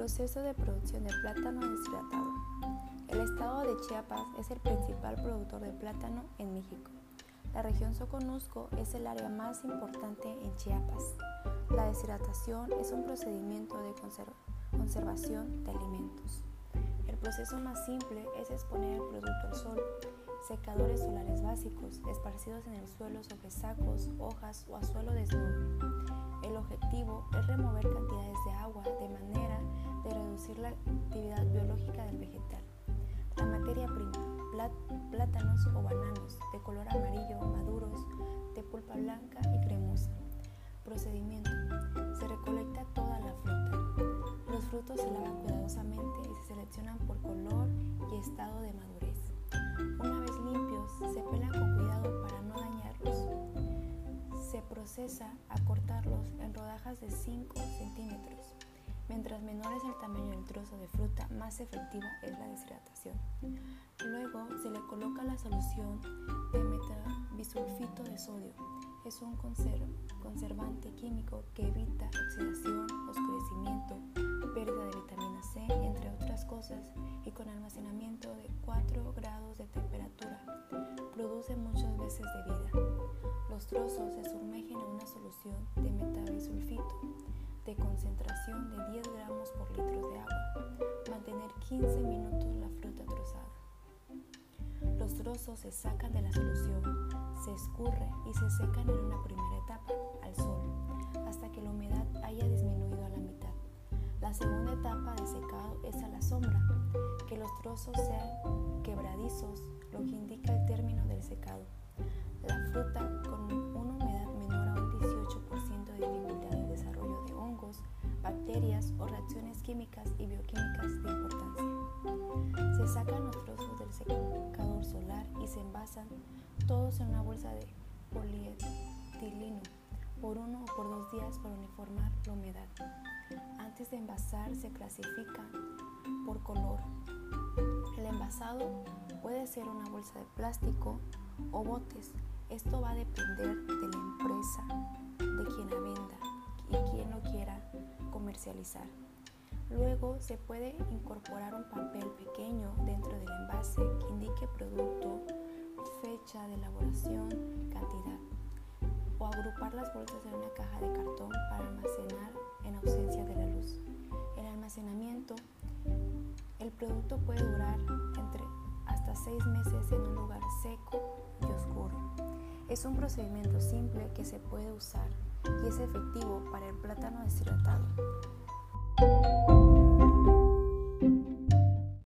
Proceso de producción de plátano deshidratado. El estado de Chiapas es el principal productor de plátano en México. La región Soconusco es el área más importante en Chiapas. La deshidratación es un procedimiento de conservación de alimentos. El proceso más simple es exponer el producto al sol, secadores solares básicos esparcidos en el suelo sobre sacos, hojas o a suelo desnudo. El objetivo es remover cantidades de agua de manera de reducir la actividad biológica del vegetal. La materia prima, plátanos o bananos de color amarillo maduros, de pulpa blanca y cremosa. Procedimiento. Se recolecta toda la fruta. Los frutos se lavan cuidadosamente y se seleccionan por color y estado de madurez. Una vez limpios, se pelan con cuidado para no dañarlos. Se procesa a cortarlos en rodajas de 5 centímetros. Mientras menor es el tamaño del trozo de fruta, más efectiva es la deshidratación. Luego se le coloca la solución de metabisulfito de sodio. Es un conservante químico que evita oxidación, oscurecimiento, pérdida de vitamina C, entre otras cosas, y con almacenamiento de 4 grados de temperatura. Produce muchas veces de vida. Los trozos se sumergen en una solución de metabisulfito de concentración de 10 gramos por litro de agua. Mantener 15 minutos la fruta trozada. Los trozos se sacan de la solución, se escurre y se secan en una primera etapa, al sol, hasta que la humedad haya disminuido a la mitad. La segunda etapa de secado es a la sombra, que los trozos sean quebradizos, lo que indica el término del químicas y bioquímicas de importancia. Se sacan los trozos del secador solar y se envasan todos en una bolsa de polietileno por uno o por dos días para uniformar la humedad. Antes de envasar se clasifican por color. El envasado puede ser una bolsa de plástico o botes. Esto va a depender de la empresa, de quien la venda y quien lo quiera comercializar. Luego se puede incorporar un papel pequeño dentro del envase que indique producto, fecha de elaboración, cantidad. O agrupar las bolsas en una caja de cartón para almacenar en ausencia de la luz. El almacenamiento, el producto puede durar entre hasta seis meses en un lugar seco y oscuro. Es un procedimiento simple que se puede usar y es efectivo para el plátano deshidratado.